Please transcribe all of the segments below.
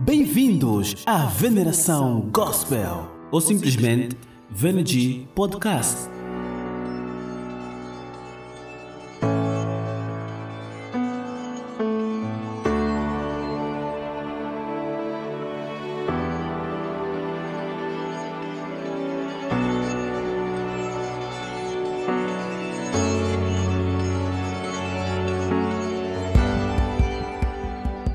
Bem-vindos à Veneração Gospel ou simplesmente Venergy Podcast.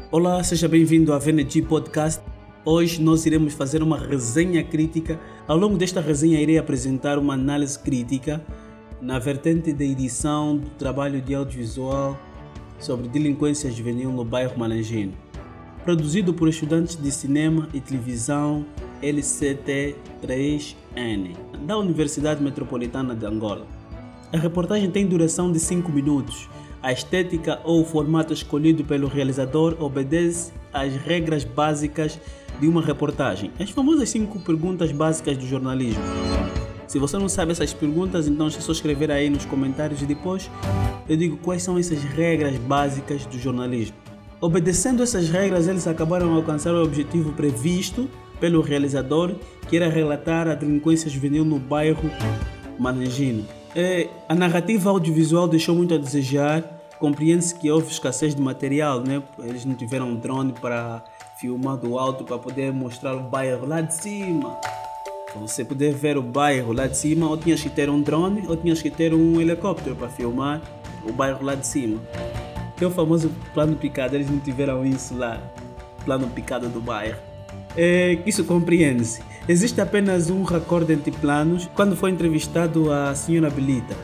Olá, seja bem-vindo à VNG Podcast. Hoje nós iremos fazer uma resenha crítica. Ao longo desta resenha, irei apresentar uma análise crítica na vertente da edição do trabalho de audiovisual sobre delinquência juvenil no bairro Malangino, produzido por estudantes de cinema e televisão LCT3N, da Universidade Metropolitana de Angola. A reportagem tem duração de 5 minutos a estética ou o formato escolhido pelo realizador obedece às regras básicas de uma reportagem. As famosas 5 perguntas básicas do jornalismo. Se você não sabe essas perguntas, então é só escrever aí nos comentários e depois eu digo quais são essas regras básicas do jornalismo. Obedecendo essas regras, eles acabaram de alcançar o objetivo previsto pelo realizador, que era relatar a delinquência juvenil no bairro Manangino. É, a narrativa audiovisual deixou muito a desejar. Compreende-se que houve escassez de material, né? Eles não tiveram drone para filmar do alto para poder mostrar o bairro lá de cima. Para você poder ver o bairro lá de cima, ou tinhas que ter um drone ou tinhas que ter um helicóptero para filmar o bairro lá de cima. Que é o famoso plano picado, eles não tiveram isso lá. Plano picado do bairro. É, isso compreende-se. Existe apenas um recorde entre planos quando foi entrevistado a senhora Belita.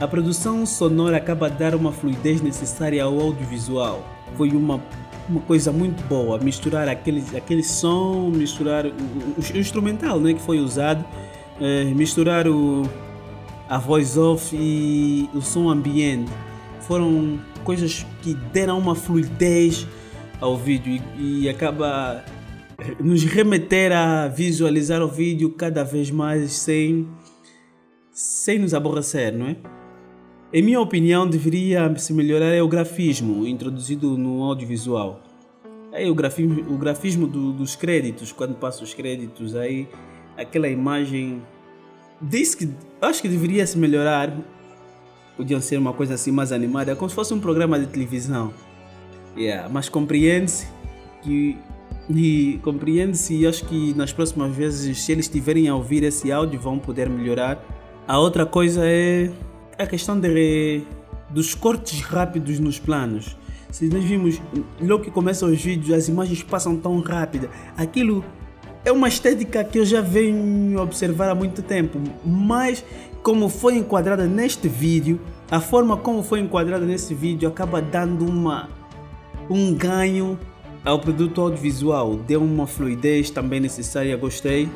A produção sonora acaba de dar uma fluidez necessária ao audiovisual. Foi uma, uma coisa muito boa, misturar aquele, aquele som, misturar o, o, o instrumental né, que foi usado, é, misturar o, a voice off e o som ambiente. Foram coisas que deram uma fluidez ao vídeo e, e acaba nos remeter a visualizar o vídeo cada vez mais sem, sem nos aborrecer, não é? Em minha opinião, deveria se melhorar é o grafismo introduzido no audiovisual. É o grafismo, o grafismo do, dos créditos, quando passa os créditos, aí aquela imagem. Diz que acho que deveria se melhorar. Podiam ser uma coisa assim mais animada, como se fosse um programa de televisão. Yeah, mas compreende-se que e compreende-se e acho que nas próximas vezes, se eles estiverem a ouvir esse áudio, vão poder melhorar. A outra coisa é a questão de, dos cortes rápidos nos planos. Se nós vimos, logo que começam os vídeos, as imagens passam tão rápido. Aquilo é uma estética que eu já venho observar há muito tempo, mas como foi enquadrada neste vídeo, a forma como foi enquadrada nesse vídeo acaba dando uma um ganho ao produto audiovisual deu uma fluidez também necessária, gostei.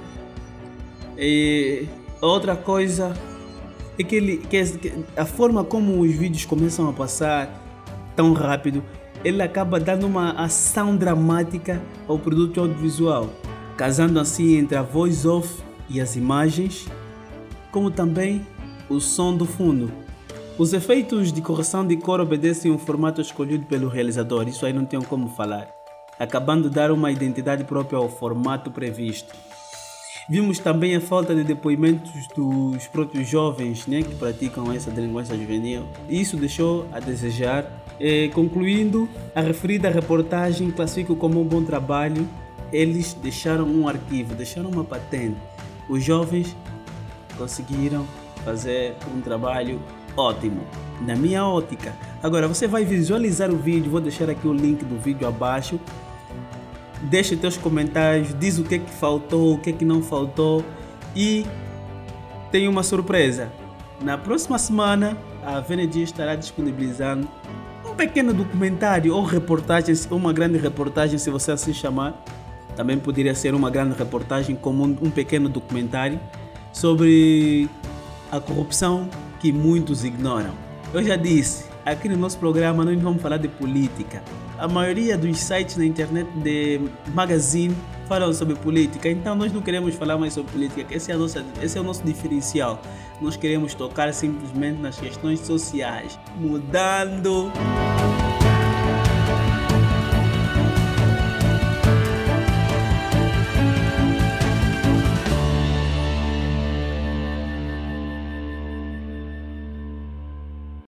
E outra coisa é que, ele, que a forma como os vídeos começam a passar tão rápido, ele acaba dando uma ação dramática ao produto audiovisual, casando assim entre a voice off e as imagens, como também o som do fundo. Os efeitos de correção de cor obedecem um formato escolhido pelo realizador, isso aí não tenho como falar acabando de dar uma identidade própria ao formato previsto. Vimos também a falta de depoimentos dos próprios jovens né, que praticam essa delinquência juvenil. Isso deixou a desejar. E, concluindo, a referida reportagem classifico como um bom trabalho. Eles deixaram um arquivo, deixaram uma patente. Os jovens conseguiram fazer um trabalho ótimo, na minha ótica. Agora você vai visualizar o vídeo, vou deixar aqui o link do vídeo abaixo deixa teus comentários, diz o que é que faltou, o que é que não faltou e tem uma surpresa. Na próxima semana, a VNG estará disponibilizando um pequeno documentário ou reportagem, uma grande reportagem, se você assim chamar. Também poderia ser uma grande reportagem como um pequeno documentário sobre a corrupção que muitos ignoram. Eu já disse, aqui no nosso programa nós vamos falar de política. A maioria dos sites na internet de magazine falam sobre política, então nós não queremos falar mais sobre política, esse é, nossa, esse é o nosso diferencial. Nós queremos tocar simplesmente nas questões sociais, mudando